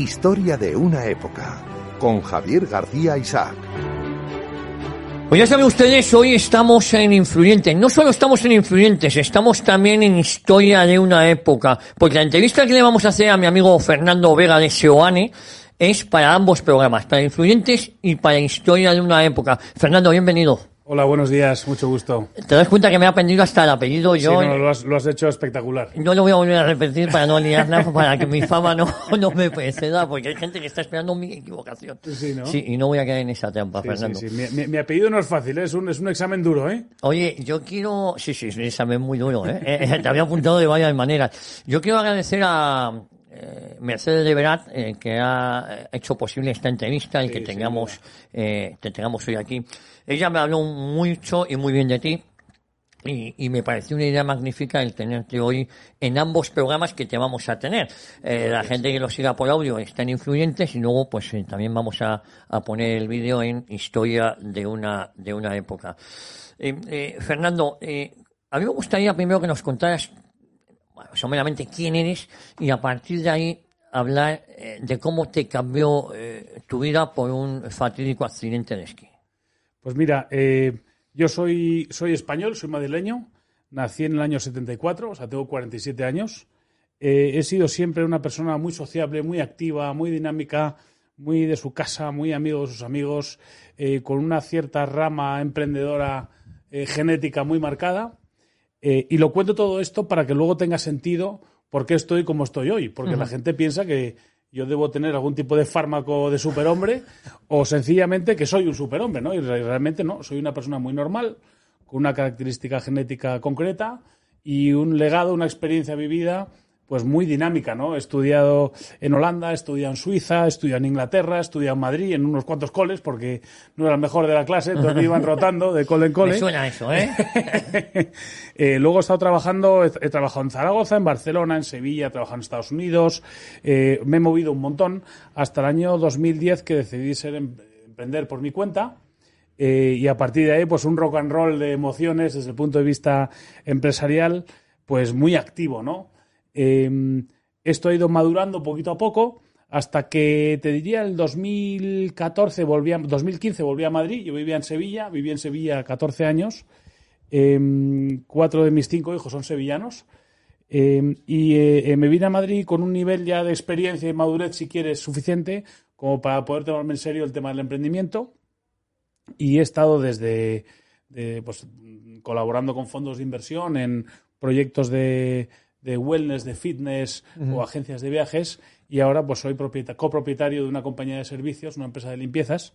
Historia de una época con Javier García Isaac. Pues ya saben ustedes, hoy estamos en Influyentes. No solo estamos en Influyentes, estamos también en Historia de una época. Porque la entrevista que le vamos a hacer a mi amigo Fernando Vega de Seoane es para ambos programas, para Influyentes y para Historia de una época. Fernando, bienvenido. Hola, buenos días, mucho gusto. Te das cuenta que me ha aprendido hasta el apellido yo. Sí, no, lo, has, lo has hecho espectacular. No lo voy a volver a repetir para no liarla, para que mi fama no, no me preceda, porque hay gente que está esperando mi equivocación. Sí, ¿no? Sí, y no voy a caer en esa trampa, Sí, Fernando. sí, sí. Mi, apellido no es fácil, ¿eh? es, un, es un examen duro, ¿eh? Oye, yo quiero... Sí, sí, es un examen muy duro, ¿eh? Eh, Te había apuntado de varias maneras. Yo quiero agradecer a eh, Mercedes de Verat, eh, que ha eh, hecho posible esta entrevista y que tengamos, eh, te tengamos hoy aquí. Ella me habló mucho y muy bien de ti. Y, y me pareció una idea magnífica el tenerte hoy en ambos programas que te vamos a tener. Eh, la gente que lo siga por audio están influyentes y luego pues eh, también vamos a, a poner el vídeo en historia de una, de una época. Eh, eh, Fernando, eh, a mí me gustaría primero que nos contaras bueno, someramente quién eres y a partir de ahí hablar de cómo te cambió tu vida por un fatídico accidente de esquí. Pues mira, eh, yo soy, soy español, soy madrileño, nací en el año 74, o sea, tengo 47 años. Eh, he sido siempre una persona muy sociable, muy activa, muy dinámica, muy de su casa, muy amigo de sus amigos, eh, con una cierta rama emprendedora eh, genética muy marcada. Eh, y lo cuento todo esto para que luego tenga sentido por qué estoy como estoy hoy. Porque la gente piensa que yo debo tener algún tipo de fármaco de superhombre o sencillamente que soy un superhombre, ¿no? Y re- realmente no, soy una persona muy normal, con una característica genética concreta y un legado, una experiencia vivida pues muy dinámica, ¿no? He estudiado en Holanda, he estudiado en Suiza, he estudiado en Inglaterra, he estudiado en Madrid, en unos cuantos coles, porque no era el mejor de la clase, entonces me iban rotando de cole en cole. Me suena eso, ¿eh? Eh, luego he estado trabajando, he, he trabajado en Zaragoza, en Barcelona, en Sevilla, he trabajado en Estados Unidos, eh, me he movido un montón hasta el año 2010 que decidí ser em- emprender por mi cuenta. eh, y a partir de ahí, pues un rock and roll de emociones desde el punto de vista empresarial, pues muy activo, ¿no? Eh, esto ha ido madurando poquito a poco hasta que te diría el 2014 volví a, 2015 volví a Madrid, yo vivía en Sevilla, viví en Sevilla 14 años, eh, cuatro de mis cinco hijos son sevillanos. Eh, y eh, me vine a Madrid con un nivel ya de experiencia y madurez, si quieres, suficiente como para poder tomarme en serio el tema del emprendimiento. Y he estado desde de, pues, colaborando con fondos de inversión en proyectos de, de wellness, de fitness o agencias de viajes. Y ahora pues soy propieta- copropietario de una compañía de servicios, una empresa de limpiezas,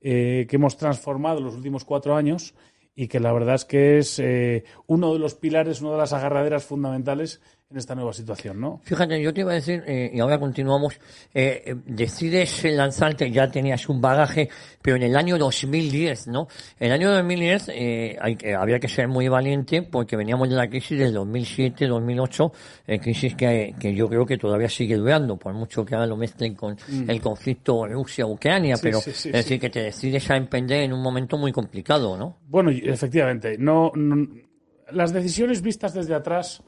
eh, que hemos transformado en los últimos cuatro años y que la verdad es que es eh, uno de los pilares, una de las agarraderas fundamentales en esta nueva situación, ¿no? Fíjate, yo te iba a decir, eh, y ahora continuamos, eh, eh, decides lanzarte, ya tenías un bagaje, pero en el año 2010, ¿no? En el año 2010 eh, hay, había que ser muy valiente porque veníamos de la crisis del 2007-2008, eh, crisis que, que yo creo que todavía sigue durando, por mucho que ahora lo mezclen con el conflicto Rusia-Ucrania, Sí, pero sí, sí, es decir, que te decides a emprender en un momento muy complicado, ¿no? Bueno, efectivamente, no, no- las decisiones vistas desde atrás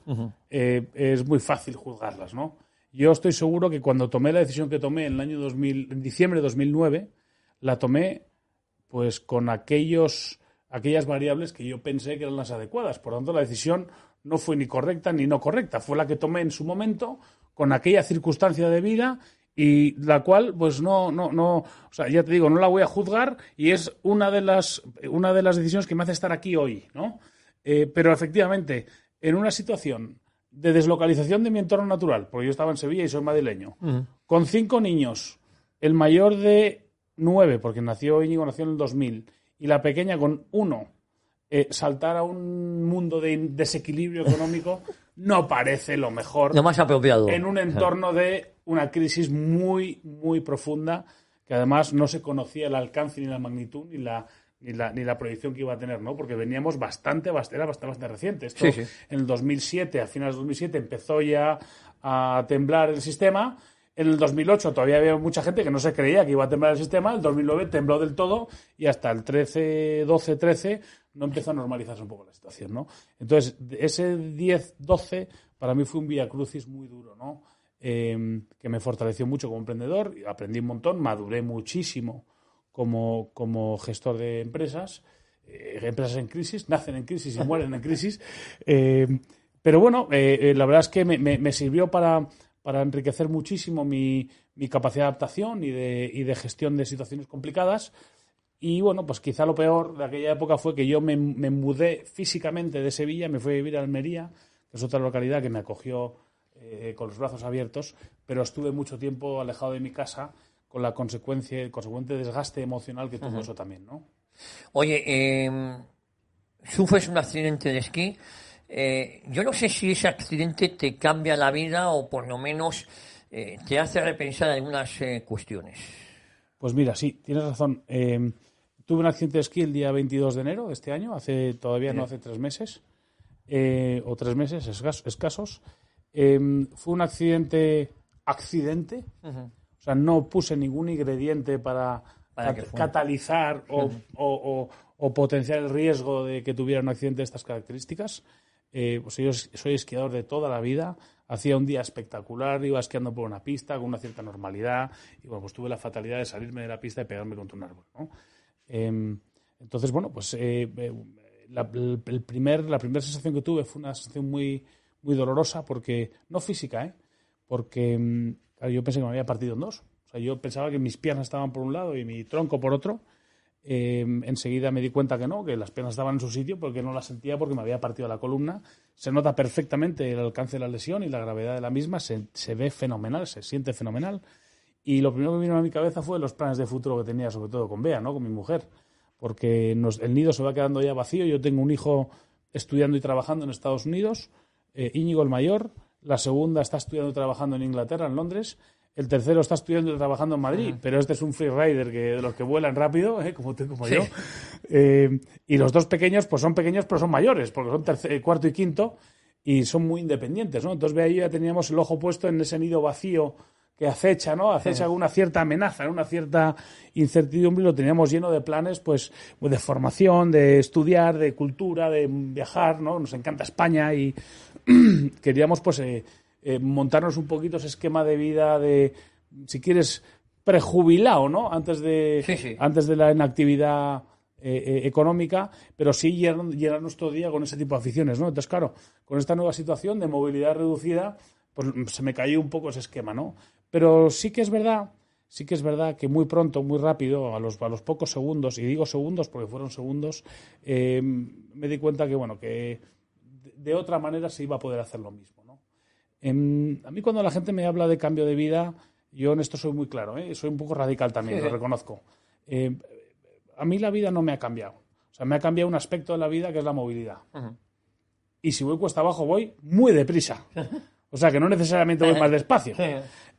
eh, es muy fácil juzgarlas, ¿no? Yo estoy seguro que cuando tomé la decisión que tomé en el año 2000, en diciembre de 2009, la tomé pues con aquellos aquellas variables que yo pensé que eran las adecuadas. Por lo tanto, la decisión no fue ni correcta ni no correcta, fue la que tomé en su momento con aquella circunstancia de vida y la cual pues no no no, o sea, ya te digo, no la voy a juzgar y es una de las una de las decisiones que me hace estar aquí hoy, ¿no? Eh, pero efectivamente, en una situación de deslocalización de mi entorno natural, porque yo estaba en Sevilla y soy madrileño, con cinco niños, el mayor de nueve, porque nació Íñigo, nació en el 2000, y la pequeña con uno, eh, saltar a un mundo de desequilibrio económico no parece lo mejor. Lo más apropiado. En un entorno de una crisis muy, muy profunda, que además no se conocía el alcance ni la magnitud ni la ni la, ni la proyección que iba a tener, ¿no? Porque veníamos bastante, bastante era bastante, bastante reciente. Esto Sí, sí. en el 2007, a finales de 2007, empezó ya a temblar el sistema. En el 2008 todavía había mucha gente que no se creía que iba a temblar el sistema. En el 2009 tembló del todo y hasta el 13, 12, 13 no empezó a normalizarse un poco la situación, ¿no? Entonces, ese 10, 12 para mí fue un vía crucis muy duro, ¿no? Eh, que me fortaleció mucho como emprendedor, aprendí un montón, maduré muchísimo como, como gestor de empresas. Eh, empresas en crisis, nacen en crisis y mueren en crisis. Eh, pero bueno, eh, la verdad es que me, sirvió para, para enriquecer muchísimo mi, mi capacidad de adaptación y de, y de gestión de situaciones complicadas. Y bueno, pues quizá lo peor de aquella época fue que yo me, me mudé físicamente de Sevilla, me fui a vivir a Almería, que es otra localidad que me acogió con los brazos abiertos, pero estuve mucho tiempo alejado de mi casa con la consecuencia, el consecuente desgaste emocional que tuvo eso también, ¿no? Oye, eh, sufres un accidente de esquí. Eh, yo no sé si ese accidente te cambia la vida o por lo menos eh, te hace repensar algunas eh, cuestiones. Pues mira, sí, tienes razón. Eh, tuve un accidente de esquí el día 22 de enero de este año, hace todavía no hace tres meses, o tres meses escas- escasos. Eh, fue un accidente accidente, o sea, no puse ningún ingrediente para, cat- catalizar o, o- o- o potenciar el riesgo de que tuviera un accidente de estas características. Eh, pues yo soy esquiador de toda la vida. Hacía un día espectacular, iba esquiando por una pista con una cierta normalidad y bueno, pues tuve la fatalidad de salirme de la pista y pegarme contra un árbol. ¿no? Eh, entonces, bueno, pues eh, eh, la, el- el primer, la primera sensación que tuve fue una sensación muy, muy dolorosa porque, no física, ¿eh? porque mm, claro, yo pensé que me había partido en dos. O sea, yo pensaba que mis piernas estaban por un lado y mi tronco por otro. Eh, enseguida me di cuenta que no, que las piernas estaban en su sitio porque no las sentía porque me había partido la columna. Se nota perfectamente el alcance de la lesión y la gravedad de la misma, se, se ve fenomenal, se siente fenomenal. Y lo primero que vino a mi cabeza fue los planes de futuro que tenía, sobre todo con Bea, ¿no? con mi mujer, porque nos- el nido se va quedando ya vacío. Yo tengo un hijo estudiando y trabajando en Estados Unidos, eh, Íñigo el mayor, la segunda está estudiando y trabajando en Inglaterra, en Londres, el tercero está estudiando y trabajando en Madrid, pero este es un freerider que, de los que vuelan rápido, ¿eh? como tú y como Sí. yo. Eh, y los dos pequeños, pues son pequeños, pero son mayores, porque son terce- cuarto y quinto, y son muy independientes, ¿no? Entonces, ve ahí ya teníamos el ojo puesto en ese nido vacío que acecha, ¿no? Acecha una cierta amenaza, una cierta incertidumbre lo teníamos lleno de planes, pues, de formación, de estudiar, de cultura, de viajar, ¿no? Nos encanta España y queríamos, pues, eh, eh, montarnos un poquito ese esquema de vida de, si quieres, prejubilado, ¿no? Antes de, Sí, sí. antes de la inactividad eh, eh, económica, pero sí llenar, llenar nuestro día con ese tipo de aficiones, ¿no? Entonces, claro, con esta nueva situación de movilidad reducida, pues se me cayó un poco ese esquema, ¿no? Pero sí que es verdad, sí que es verdad que muy pronto, muy rápido, a los, a los pocos segundos, y digo segundos porque fueron segundos, eh, me di cuenta que, bueno, que de, otra manera se iba a poder hacer lo mismo, ¿no? Em, a mí cuando la gente me habla de cambio de vida, yo en esto soy muy claro, ¿eh? soy un poco radical también, lo reconozco. Eh, a mí la vida no me ha cambiado. O sea, me ha cambiado un aspecto de la vida que es la movilidad. Y si voy cuesta abajo, voy muy deprisa. O sea, que no necesariamente voy más despacio.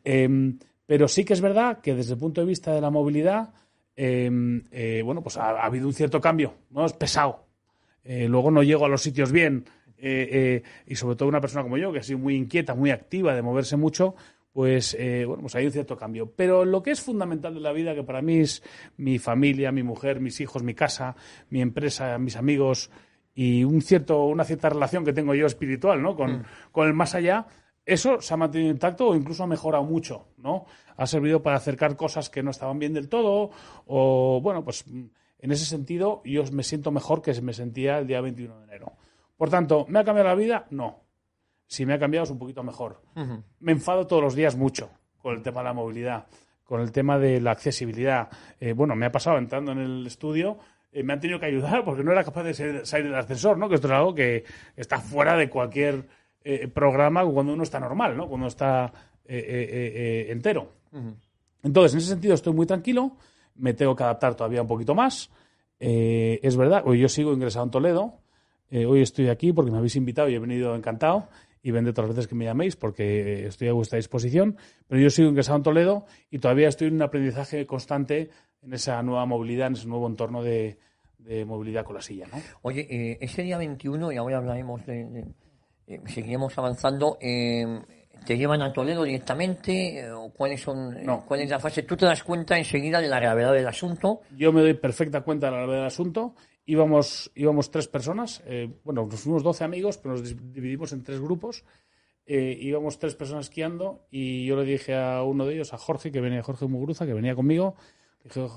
Eh, pero sí que es verdad que desde el punto de vista de la movilidad, eh, eh, bueno, pues ha, ha habido un cierto cambio, ¿no? Es pesado. Eh, luego no llego a los sitios bien. eh, eh, y sobre todo una persona como yo, que soy muy inquieta, muy activa, de moverse mucho, pues eh, bueno, pues hay un cierto cambio. Pero lo que es fundamental de la vida, que para mí es mi familia, mi mujer, mis hijos, mi casa, mi empresa, mis amigos y un cierto, una cierta relación que tengo yo espiritual, ¿no? Con, con el más allá, eso se ha mantenido intacto o incluso ha mejorado mucho, ¿no? Ha servido para acercar cosas que no estaban bien del todo o, bueno, pues en ese sentido yo me siento mejor que me sentía el día 21 de enero. Por tanto, ¿me ha cambiado la vida? No. Si me ha cambiado es un poquito mejor. Me enfado todos los días mucho con el tema de la movilidad, con el tema de la accesibilidad. Eh, bueno, me ha pasado entrando en el estudio, eh, me han tenido que ayudar porque no era capaz de salir, salir del ascensor, ¿no? Que esto es algo que está fuera de cualquier eh, programa cuando uno está normal, ¿no? Cuando está eh, eh, entero. Entonces, en ese sentido estoy muy tranquilo, me tengo que adaptar todavía un poquito más. Es verdad, hoy yo sigo ingresado en Toledo, hoy estoy aquí porque me habéis invitado y he venido encantado. y vendré las veces que me llaméis porque estoy a vuestra disposición. Pero yo sigo ingresado en Toledo y todavía estoy en un aprendizaje constante en esa nueva movilidad, en ese nuevo entorno de, movilidad con la silla. ¿no? Oye, eh, ese día 21, y ahora hablaremos de, eh, seguiremos avanzando, eh, ¿te llevan a Toledo directamente? ¿O cuáles son, ¿Cuál es la fase? ¿Tú te das cuenta enseguida de la gravedad del asunto? Yo me doy perfecta cuenta de la gravedad del asunto íbamos, íbamos tres personas, eh, bueno, nos fuimos 12 amigos, pero nos dividimos en tres grupos. Eh, íbamos tres personas esquiando y yo le dije a uno de ellos, a Jorge, que venía Jorge Mugruza, que venía conmigo, dije,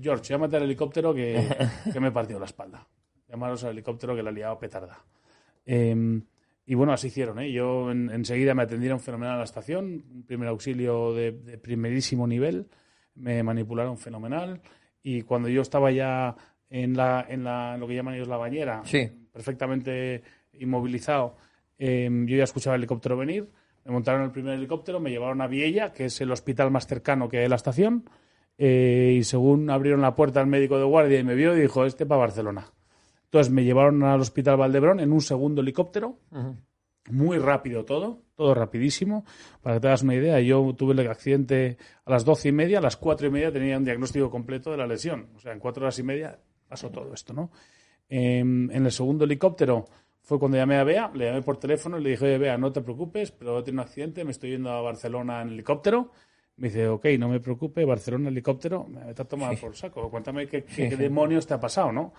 George, llámate al helicóptero que, que me he partido la espalda. Llamaros al helicóptero que la liado petarda. Em, y bueno, así hicieron. ¿eh? Yo enseguida me atendieron fenomenal a la estación, un primer auxilio de, de primerísimo nivel, me manipularon fenomenal y cuando yo estaba ya en, la, en la, lo que llaman ellos la bañera, perfectamente inmovilizado. Em, yo ya escuchaba el helicóptero venir, me montaron el primer helicóptero, me llevaron a Viella, que es el hospital más cercano que hay en la estación, eh, y según abrieron la puerta al médico de guardia y me vio, dijo, este para Barcelona. Entonces me llevaron al hospital Valdebrón en un segundo helicóptero, muy rápido todo, todo rapidísimo. Para que te hagas una idea, yo tuve el accidente a las doce y media, a las cuatro y media tenía un diagnóstico completo de la lesión. O sea, en cuatro horas y media pasó todo esto, ¿no? Em, en el segundo helicóptero fue cuando llamé a Bea, le llamé por teléfono y le dije, oye, Bea, no te preocupes, pero he tenido un accidente, me estoy yendo a Barcelona en helicóptero. Me dice, ok, no me preocupe, Barcelona helicóptero, me está tomando por saco. Cuéntame qué, demonios te ha pasado, ¿no?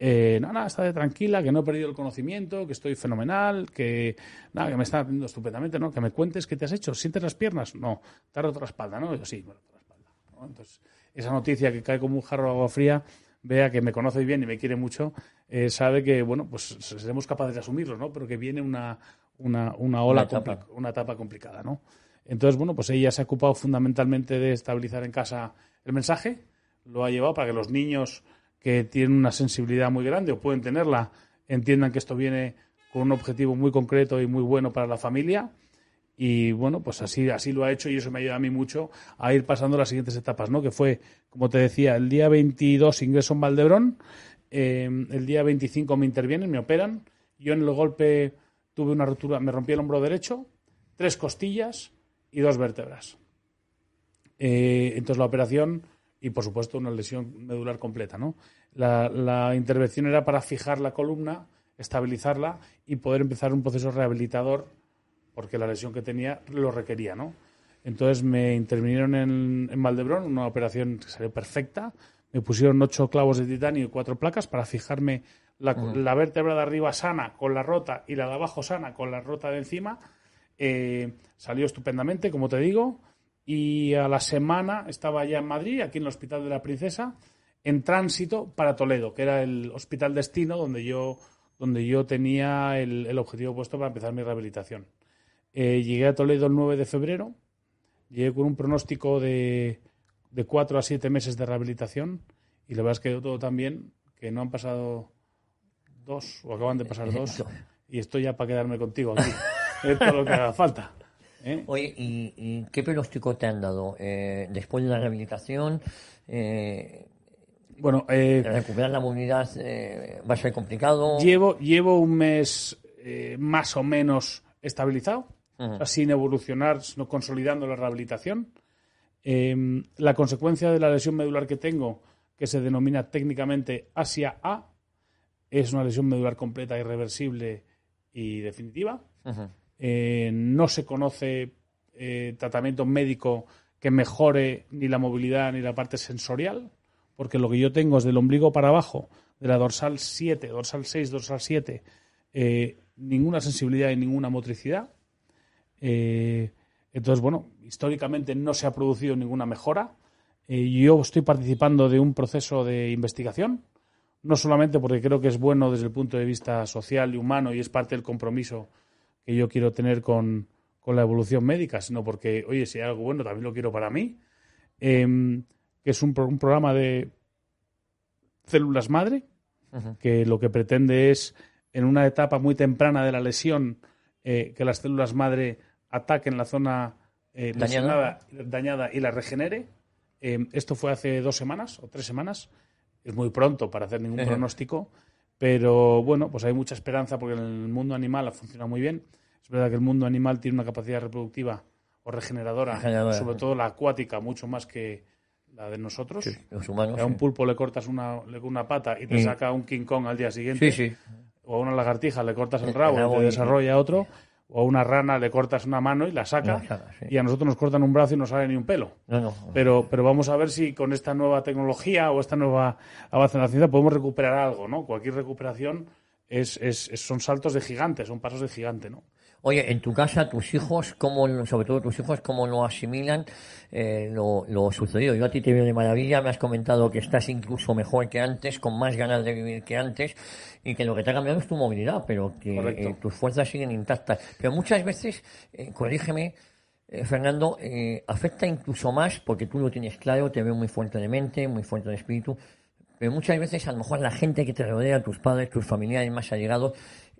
Eh, nada, está de tranquila, que no he perdido el conocimiento, que estoy fenomenal, que nada, que me está haciendo estupendamente, ¿no? Que me cuentes qué te has hecho. ¿Sientes las piernas? No. ¿Te has roto la espalda? ¿no? yo, sí, me he roto la espalda. Entonces, esa noticia que cae como un jarro de agua fría vea que me conoce bien y me quiere mucho, eh, sabe que, bueno, pues seremos capaces de asumirlo, ¿no? Pero que viene una, una, una ola, una etapa. una etapa complicada, ¿no? Entonces, bueno, pues ella se ha ocupado fundamentalmente de estabilizar en casa el mensaje, lo ha llevado para que los niños que tienen una sensibilidad muy grande o pueden tenerla entiendan que esto viene con un objetivo muy concreto y muy bueno para la familia y bueno, pues así, así lo ha hecho y eso me ayuda a mí mucho a ir pasando las siguientes etapas, ¿no? Que fue, como te decía, el día 22 ingreso en Valdebrón, em, el día 25 me intervienen, me operan, yo en el golpe tuve una rotura, me rompí el hombro derecho, tres costillas y dos vértebras. Eh, entonces la operación y por supuesto una lesión medular completa, ¿no? La, la intervención era para fijar la columna, estabilizarla y poder empezar un proceso rehabilitador porque la lesión que tenía lo requería, ¿no? Entonces me intervinieron en, en Valdebrón, una operación que salió perfecta. Me pusieron ocho clavos de titanio y cuatro placas para fijarme la, vértebra de arriba sana con la rota y la de abajo sana con la rota de encima. Eh, salió estupendamente, como te digo. Y a la semana estaba ya en Madrid, aquí en el Hospital de la Princesa, en tránsito para Toledo, que era el hospital destino donde yo, donde yo tenía el, el objetivo puesto para empezar mi rehabilitación. Eh, llegué a Toledo el 9 de febrero, llegué con un pronóstico de, de 4 a 7 meses de rehabilitación y la verdad es que todo tan bien que no han pasado dos o acaban de pasar dos y estoy ya para quedarme contigo aquí. es todo lo que haga falta. ¿Eh? Oye, ¿y, qué pronóstico te han dado eh, después de la rehabilitación? bueno, recuperar la movilidad va a ser complicado. Llevo, llevo un mes más o menos estabilizado sin evolucionar, sino consolidando la rehabilitación. Em, la consecuencia de la lesión medular que tengo, que se denomina técnicamente Asia A, es una lesión medular completa, irreversible y definitiva. Eh, no se conoce eh, tratamiento médico que mejore ni la movilidad ni la parte sensorial, porque lo que yo tengo es del ombligo para abajo, de la dorsal 7, dorsal 6, dorsal 7, eh, ninguna sensibilidad y ninguna motricidad. Eh, entonces, bueno, históricamente no se ha producido ninguna mejora. Eh, yo estoy participando de un proceso de investigación, no solamente porque creo que es bueno desde el punto de vista social y humano y es parte del compromiso que yo quiero tener con, la evolución médica, sino porque, oye, si hay algo bueno, también lo quiero para mí, em, que es un, programa de células madre, que lo que pretende es, en una etapa muy temprana de la lesión, eh, que las células madre ataquen la zona eh, dañada. dañada y la regenere. Eh, esto fue hace dos semanas o tres semanas. Es muy pronto para hacer ningún pronóstico, pero bueno, pues hay mucha esperanza porque en el mundo animal ha funcionado muy bien. Es verdad que el mundo animal tiene una capacidad reproductiva o regeneradora, Regeneradora, sobre sí. todo la acuática, mucho más que la de nosotros. Sí, los humanos. a un sí. pulpo le cortas una, le- una pata y te saca un King Kong al día siguiente. Sí, sí. O a una lagartija le cortas el rabo y te y- desarrolla otro. O a una rana le cortas una mano y la saca. Sí. Y a nosotros nos cortan un brazo y no sale ni un pelo. No, no. Pero, pero vamos a ver si con esta nueva tecnología o esta nueva avance en la ciencia podemos recuperar algo, ¿no? Cualquier recuperación es- es- son saltos de gigante, son pasos de gigante, ¿no? Oye, en tu casa, tus hijos, cómo, sobre todo tus hijos, cómo lo asimilan eh, lo, lo sucedido? Yo a ti te veo de maravilla, me has comentado que estás incluso mejor que antes, con más ganas de vivir que antes, y que lo que te ha cambiado es tu movilidad, pero que eh, tus fuerzas siguen intactas. Pero muchas veces, eh, corrígeme, eh, Fernando, eh, afecta incluso más, porque tú lo tienes claro, te veo muy fuerte de mente, muy fuerte de espíritu, pero muchas veces a lo mejor la gente que te rodea, tus padres, tus familiares más allegados,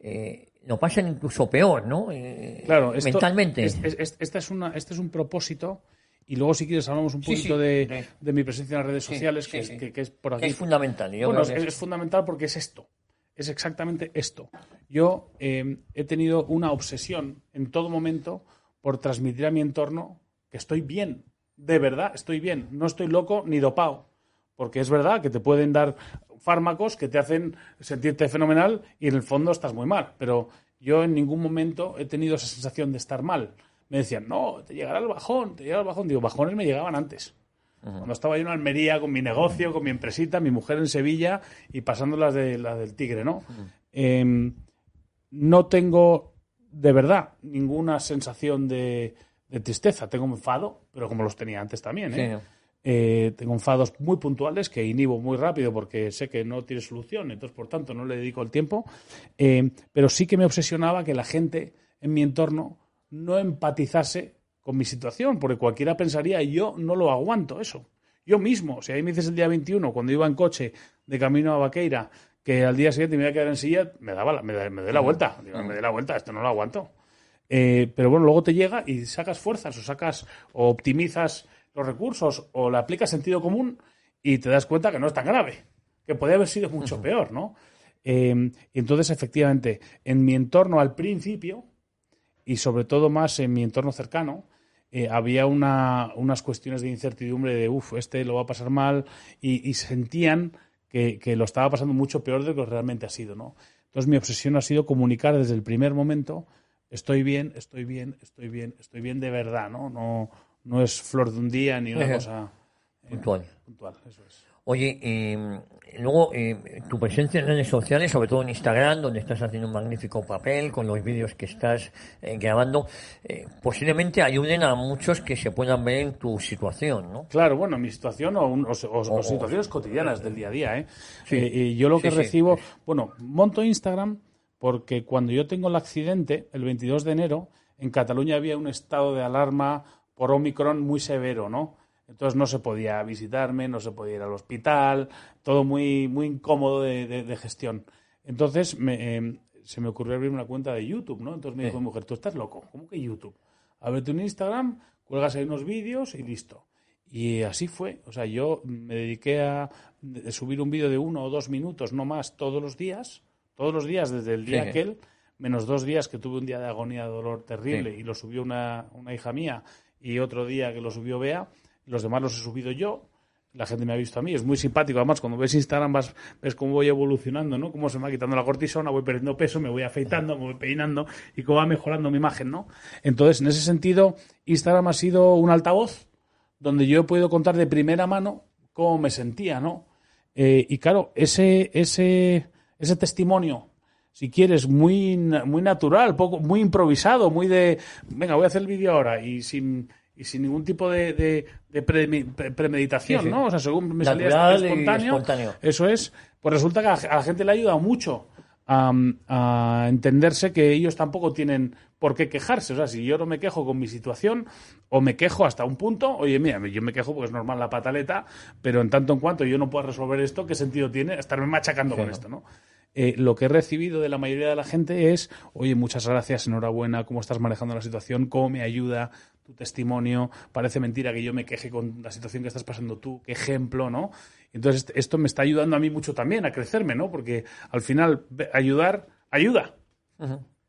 eh, lo pasan incluso peor, ¿no? Eh, Claro, esto- mentalmente. es- es- es- esta es una, este es un propósito. Y luego, si quieres, hablamos un Sí, poquito sí, de, de- de mi presencia en las redes sociales, que. Es, que- que es por Que aquí. es fundamental. yo Bueno, creo es, que es fundamental porque es esto. Es exactamente esto. Yo eh, he tenido una obsesión en todo momento por transmitir a mi entorno que estoy bien. De verdad, estoy bien. No estoy loco ni dopado. Porque es verdad que te pueden dar fármacos que te hacen sentirte fenomenal y en el fondo estás muy mal. Pero yo en ningún momento he tenido esa sensación de estar mal. Me decían, no, te llegará el bajón, te llegará el bajón. Digo, bajones me llegaban antes. Cuando estaba yo en Almería con mi negocio, con mi empresita, mi mujer en Sevilla y pasando las de la del Tigre, ¿no? Em, no tengo de verdad ninguna sensación de, de tristeza. Tengo enfado, pero como los tenía antes también, ¿eh? Sí. Eh, tengo enfados muy puntuales que inhibo muy rápido porque sé que no tiene solución, entonces por tanto no le dedico el tiempo. Eh, pero sí que me obsesionaba que la gente en mi entorno no empatizase con mi situación, porque cualquiera pensaría, yo no lo aguanto eso. Yo mismo, si ahí me dices el día 21, cuando iba en coche de camino a Vaqueira, que al día siguiente me iba a quedar en silla, me daba la, me, da- me doy la vuelta. Digo, me doy la vuelta, esto no lo aguanto. Eh, pero bueno, luego te llega y sacas fuerzas o sacas o optimizas los recursos o le aplicas sentido común y te das cuenta que no es tan grave, que podría haber sido mucho peor, ¿no? Eh, y entonces, efectivamente, en mi entorno al principio y sobre todo más en mi entorno cercano, eh, había una- unas cuestiones de incertidumbre de, uff, este lo va a pasar mal y, y sentían que, que lo estaba pasando mucho peor de lo que realmente ha sido, ¿no? Entonces mi obsesión ha sido comunicar desde el primer momento, estoy bien, estoy bien, estoy bien, estoy bien de verdad, ¿no? No, no es flor de un día ni una Ajá. cosa eh, Puntual. puntual, eso es. Oye, eh, luego eh, tu presencia en redes sociales, sobre todo en Instagram, donde estás haciendo un magnífico papel con los vídeos que estás eh, grabando, eh, posiblemente ayuden a muchos que se puedan ver en tu situación, ¿no? Claro, bueno, mi situación o, un- o- o- o O- situaciones cotidianas del día a día. ¿eh? Sí. Y yo lo que sí. recibo, bueno, monto Instagram porque cuando yo tengo el accidente, el 22 de enero, en Cataluña había un estado de alarma por Omicron muy severo, ¿no? Entonces no se podía visitarme, no se podía ir al hospital, todo muy, muy incómodo de, de- de gestión. Entonces me, eh, se me ocurrió abrir una cuenta de YouTube, ¿no? Entonces me dijo mi mujer, tú estás loco, ¿cómo que YouTube? Ábrete un Instagram, cuelgas ahí unos vídeos y listo. Y así fue. O sea, yo me dediqué a subir un vídeo de uno o dos minutos, no más, todos los días. Todos los días, desde el día Sí. aquel, menos dos días que tuve un día de agonía, de dolor terrible, y lo subió una, una hija mía, y otro día que lo subió Bea. Los demás los he subido yo. La gente me ha visto a mí. Es muy simpático. Además, cuando ves Instagram, vas, ves cómo voy evolucionando, ¿no? Cómo se me va quitando la cortisona, voy perdiendo peso, me voy afeitando, me voy peinando y cómo va mejorando mi imagen, ¿no? Entonces, en ese sentido, Instagram ha sido un altavoz donde yo he podido contar de primera mano cómo me sentía, ¿no? Eh, y claro, ese, ese, ese testimonio, si quieres, muy, muy natural, poco, muy improvisado, muy de, venga, voy a hacer el vídeo ahora y sin, y sin ningún tipo de, de, de premeditación, Sí, sí. ¿no? O sea, según me salía Natural espontáneo, espontáneo. eso es, pues resulta que a la, gente le ha ayudado mucho a, a entenderse que ellos tampoco tienen por qué quejarse. O sea, si yo no me quejo con mi situación, o me quejo hasta un punto, oye, mira, yo me quejo porque es normal la pataleta, pero en tanto en cuanto yo no pueda resolver esto, ¿qué sentido tiene estarme machacando con esto, no? Eh, lo que he recibido de la mayoría de la gente es, oye, muchas gracias, enhorabuena, cómo estás manejando la situación, cómo me ayuda tu testimonio, parece mentira que yo me queje con la situación que estás pasando tú, qué ejemplo, ¿no? Entonces, est- esto me está ayudando a mí mucho también a crecerme, ¿no? Porque al final, ayudar, ayuda.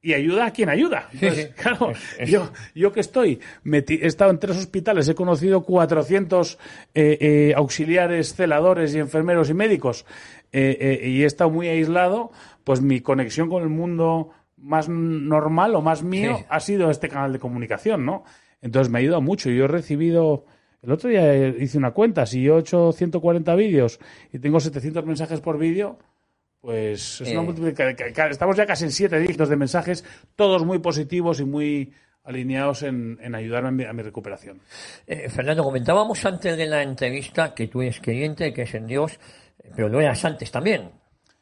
y ayuda a quien ayuda. Entonces, claro, yo, yo que estoy, he estado en tres hospitales, he conocido 400 eh, eh, auxiliares, celadores y enfermeros y médicos, eh, eh, y he estado muy aislado, pues mi conexión con el mundo más normal o más mío Sí. ha sido este canal de comunicación, ¿no? Entonces me ha ayudado mucho. Yo he recibido... El otro día hice una cuenta, si yo he hecho 140 vídeos y tengo 700 mensajes por vídeo, pues es una Eh. multiplica- ca- ca- estamos ya casi en siete dígitos de mensajes, todos muy positivos y muy alineados en, en ayudarme a mi, a mi recuperación. Eh, Fernando, comentábamos antes de la entrevista que tú eres creyente, que es en Dios, eh, pero lo eras antes también.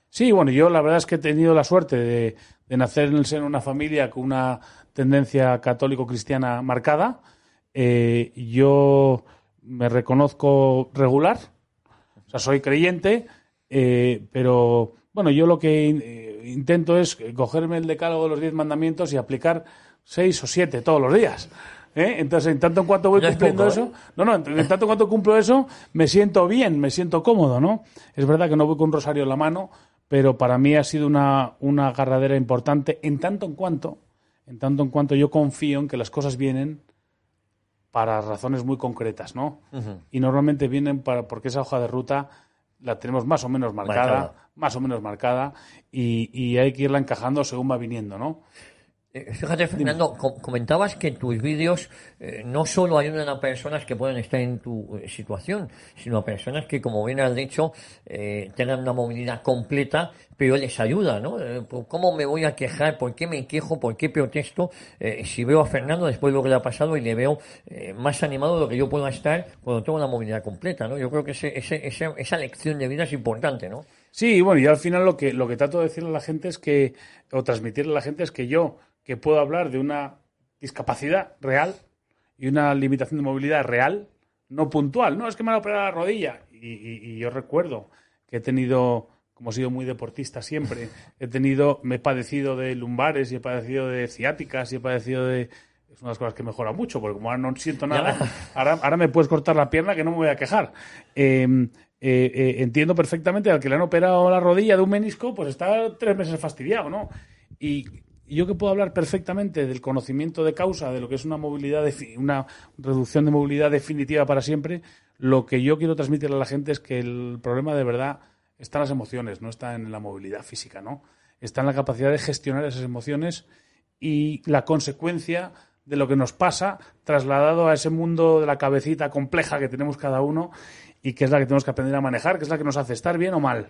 Sí, bueno, yo la verdad es que he tenido la suerte de, nacer en una familia con una tendencia católico-cristiana marcada. Eh, yo me reconozco regular, o sea, soy creyente, eh, pero bueno, yo lo que eh, intento es cogerme el decálogo de los diez mandamientos y aplicar seis o siete todos los días. ¿Eh? Entonces, en tanto en cuanto voy es cumpliendo poco, ¿eh? eso, no, no, en en tanto en cuanto cumplo eso, me siento bien, me siento cómodo, ¿no? Es verdad que no voy con un rosario en la mano, pero para mí ha sido una, una agarradera importante en tanto en cuanto, en tanto en cuanto yo confío en que las cosas vienen para razones muy concretas, ¿no? Y normalmente vienen para, porque esa hoja de ruta la tenemos más o menos marcada, Marcada. más o menos marcada, y, y hay que irla encajando según va viniendo, ¿no? Eh, Fíjate, Fernando, com- comentabas que tus vídeos eh, no solo ayudan a personas que pueden estar en tu eh, situación, sino a personas que, como bien has dicho, eh, tengan una movilidad completa, pero les ayuda, ¿no? Por ¿Cómo me voy a quejar? ¿Por qué me quejo? ¿Por qué protesto? Si veo a Fernando después de lo que le ha pasado y le veo más animado de lo que yo pueda estar cuando tengo una movilidad completa, ¿no? Yo creo que ese, ese- ese- esa lección de vida es importante, ¿no? Sí, bueno, y al final lo que, lo que trato de decirle a la gente es que, o transmitirle a la gente es que yo, que puedo hablar de una discapacidad real y una limitación de movilidad real, no puntual, no, es que me han operado la rodilla. Y, y- y yo recuerdo que he tenido, como he sido muy deportista siempre, he tenido, me he padecido de lumbares y he padecido de ciáticas y he padecido de... Es una de las cosas que mejora mucho, porque como ahora no siento nada, ahora, ahora me puedes cortar la pierna que no me voy a quejar. Eh, eh, eh, entiendo perfectamente al que le han operado la rodilla de un menisco, pues está tres meses fastidiado, ¿no? Y yo que puedo hablar perfectamente del conocimiento de causa, de lo que es una movilidad, una reducción de movilidad definitiva para siempre, lo que yo quiero transmitirle a la gente es que el problema de verdad está en las emociones, no está en la movilidad física, ¿no? Está en la capacidad de gestionar esas emociones y la consecuencia de lo que nos pasa trasladado a ese mundo de la cabecita compleja que tenemos cada uno y que es la que tenemos que aprender a manejar, que es la que nos hace estar bien o mal.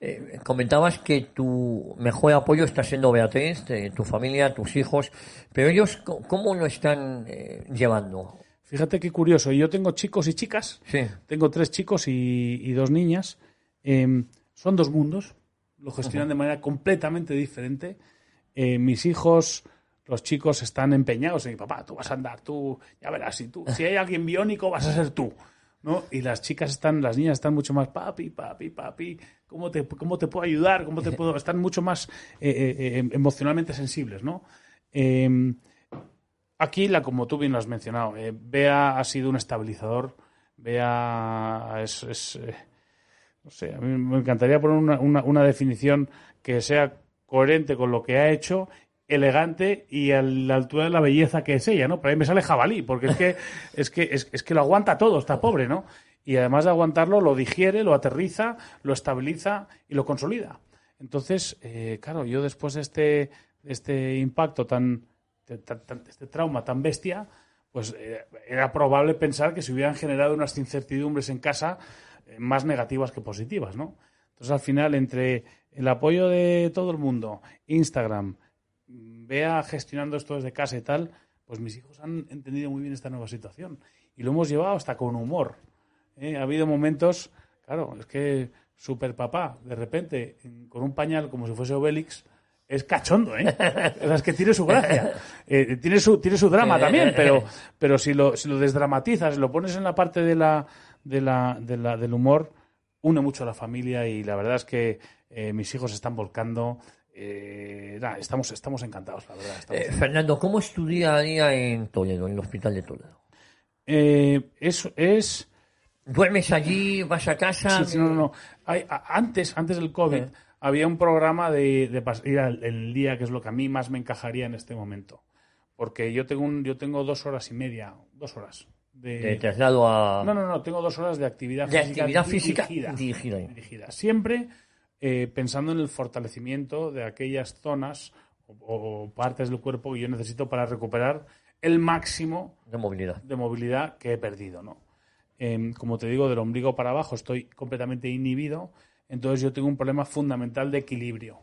Eh, comentabas que tu mejor apoyo está siendo Beatriz, de tu familia, tus hijos, pero ellos, ¿cómo lo están eh, llevando? Fíjate qué curioso. Yo tengo chicos y chicas. Sí. Tengo tres chicos y, y dos niñas. Eh, son dos mundos. Lo gestionan de manera completamente diferente. Eh, mis hijos, los chicos, están empeñados en papá, tú vas a andar, tú, ya verás, si tú, si hay alguien biónico, vas a ser tú. ¿No? Y las chicas están, las niñas están mucho más, papi, papi, papi, ¿cómo te, cómo te puedo ayudar? ¿Cómo te puedo? Están mucho más eh, eh, eh, emocionalmente sensibles, ¿no? Eh, Aquí, la, como tú bien lo has mencionado, eh, Bea ha sido un estabilizador. Bea es. es, no sé, a mí me encantaría poner una, una- una definición que sea coherente con lo que ha hecho, elegante y a la altura de la belleza que es ella, ¿no? Pero a mí me sale jabalí, porque es que, es que, es, es que lo aguanta todo, está pobre, ¿no? Y además de aguantarlo, lo digiere, lo aterriza, lo estabiliza y lo consolida. Entonces, eh, claro, yo después de este, este impacto tan, tan- tan- este trauma tan bestia, pues eh, era probable pensar que se hubieran generado unas incertidumbres en casa eh, más negativas que positivas, ¿no? Entonces, al final, entre el apoyo de todo el mundo, Instagram, vea gestionando esto desde casa y tal, pues mis hijos han entendido muy bien esta nueva situación. Y lo hemos llevado hasta con humor. ¿eh? Ha habido momentos, claro, es que super papá, de repente, en- con un pañal como si fuese Obélix, es cachondo, ¿eh? Es que tiene su gracia. Eh, tiene, su, tiene su drama también, pero, pero si, lo, si lo desdramatizas, lo pones en la parte de la, de la, de la, del humor, une mucho a la familia y la verdad es que eh, mis hijos están volcando. Eh, nada, estamos, estamos encantados, la verdad. Eh, Fernando, ¿cómo es tu día a día en Toledo, en el hospital de Toledo? Eh, es, es ¿Duermes allí? ¿Vas a casa? Sí, sí, no, no, no. Hay- a- antes, antes del COVID, Sí. había un programa de, de pas- ir al el día, que es lo que a mí más me encajaría en este momento. Porque yo tengo, un, yo tengo dos horas y media, dos horas. De, Te traslado a... no, no, no, tengo dos horas de actividad de física. actividad física dirigida. dirigida. dirigida. Siempre eh, pensando en el fortalecimiento de aquellas zonas o, o partes del cuerpo que yo necesito para recuperar el máximo de movilidad. de movilidad que he perdido, ¿no? Em, como te digo, del ombligo para abajo estoy completamente inhibido, entonces yo tengo un problema fundamental de equilibrio.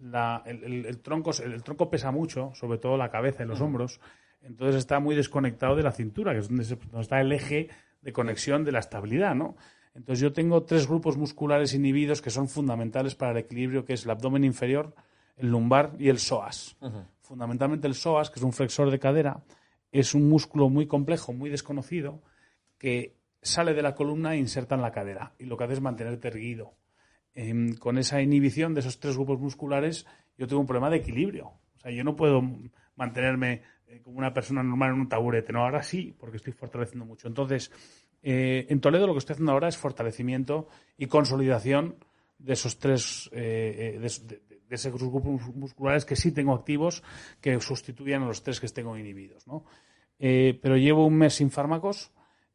La- el, el- el tronco, el, el tronco pesa mucho, sobre todo la cabeza y los hombros, entonces está muy desconectado de la cintura, que es donde, se- donde está el eje de conexión de la estabilidad, ¿no? Entonces yo tengo tres grupos musculares inhibidos que son fundamentales para el equilibrio, que es el abdomen inferior, el lumbar y el psoas. Fundamentalmente el psoas, que es un flexor de cadera, es un músculo muy complejo, muy desconocido, que sale de la columna e inserta en la cadera. Y lo que hace es mantenerte erguido. Em, con esa inhibición de esos tres grupos musculares, yo tengo un problema de equilibrio. O sea, yo no puedo mantenerme eh, como una persona normal en un taburete. No, ahora sí, porque estoy fortaleciendo mucho. Entonces, eh, en Toledo lo que estoy haciendo ahora es fortalecimiento y consolidación de esos tres, eh, eh, de, esos grupos musculares que sí tengo activos, que sustituyan a los tres que tengo inhibidos. ¿no? Eh, pero llevo un mes sin fármacos,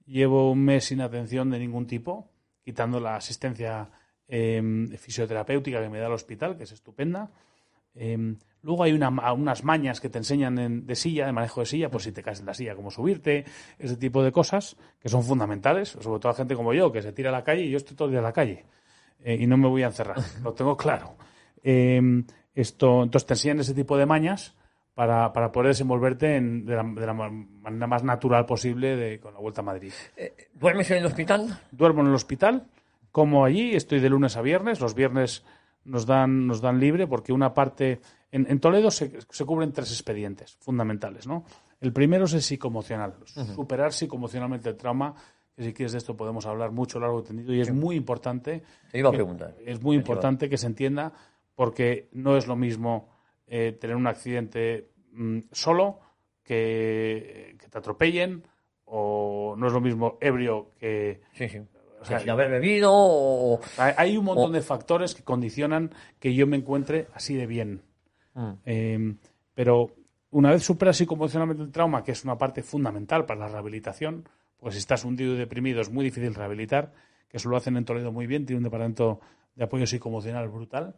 llevo un mes sin atención de ningún tipo, quitando la asistencia eh, fisioterapéutica que me da el hospital, que es estupenda. Eh, luego hay una- unas mañas que te enseñan en- de silla, de manejo de silla, pues si te caes en la silla, cómo subirte, ese tipo de cosas que son fundamentales, sobre todo a gente como yo, que se tira a la calle y yo estoy todo el día en la calle eh, y no me voy a encerrar, lo tengo claro. Eh, esto, entonces te enseñan ese tipo de mañas para, para poder desenvolverte en- de, la, de la ma- manera más natural posible de- con la vuelta a Madrid. ¿Duermes en el hospital? Duermo en el hospital, como allí, estoy de lunes a viernes. Los viernes nos dan, nos dan libre porque una parte. En, en Toledo se, se cubren tres expedientes fundamentales, ¿no? El primero es el psicoemocional, superar psicoemocionalmente el trauma, que si quieres de esto podemos hablar mucho, largo y tendido, y es muy importante. Te iba a que- preguntar. Es muy importante que se entienda porque no es lo mismo eh, tener un accidente mm, solo que, que te atropellen o no es lo mismo ebrio que, Sí, sí. O sea, Sin haber bebido o... hay- un montón O- de factores que condicionan que yo me encuentre así de bien. Mm. Eh, pero una vez superas psicoemocionalmente el trauma, que es una parte fundamental para la rehabilitación, porque si estás hundido y deprimido es muy difícil rehabilitar, que eso lo hacen en Toledo muy bien, tiene un departamento de apoyo psicoemocional brutal.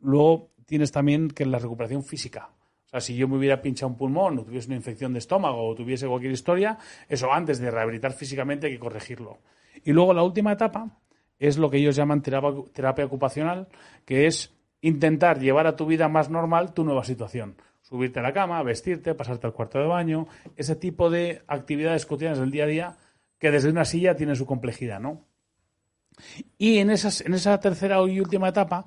Luego tienes también que la recuperación física. O sea, si yo me hubiera pinchado un pulmón o tuviese una infección de estómago o tuviese cualquier historia, eso antes de rehabilitar físicamente hay que corregirlo. Y luego la última etapa es lo que ellos llaman terapia, terapia ocupacional, que es intentar llevar a tu vida más normal tu nueva situación. Subirte a la cama, vestirte, pasarte al cuarto de baño, ese tipo de actividades cotidianas del día a día que desde una silla tienen su complejidad, ¿no? Y en, esas, en esa tercera y última etapa